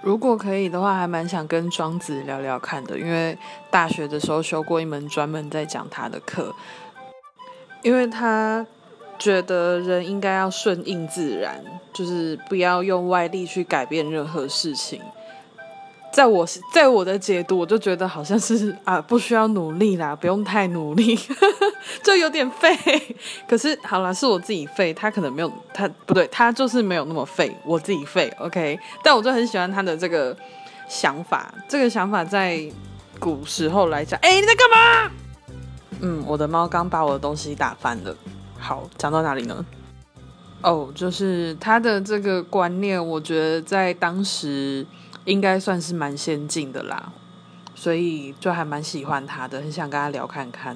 如果可以的话，还蛮想跟庄子聊聊看的，因为大学的时候修过一门专门在讲他的课，因为他觉得人应该要顺应自然，就是不要用外力去改变任何事情。在我在我的解读，我就觉得好像是啊，不需要努力啦，不用太努力，就有点废。可是好了，是我自己废，他可能没有他不对，他就是没有那么废，我自己废。OK，但我就很喜欢他的这个想法，这个想法在古时候来讲，哎，你在干嘛？嗯，我的猫刚把我的东西打翻了。好，讲到哪里呢？哦，就是他的这个观念，我觉得在当时。应该算是蛮先进的啦，所以就还蛮喜欢他的，很想跟他聊看看。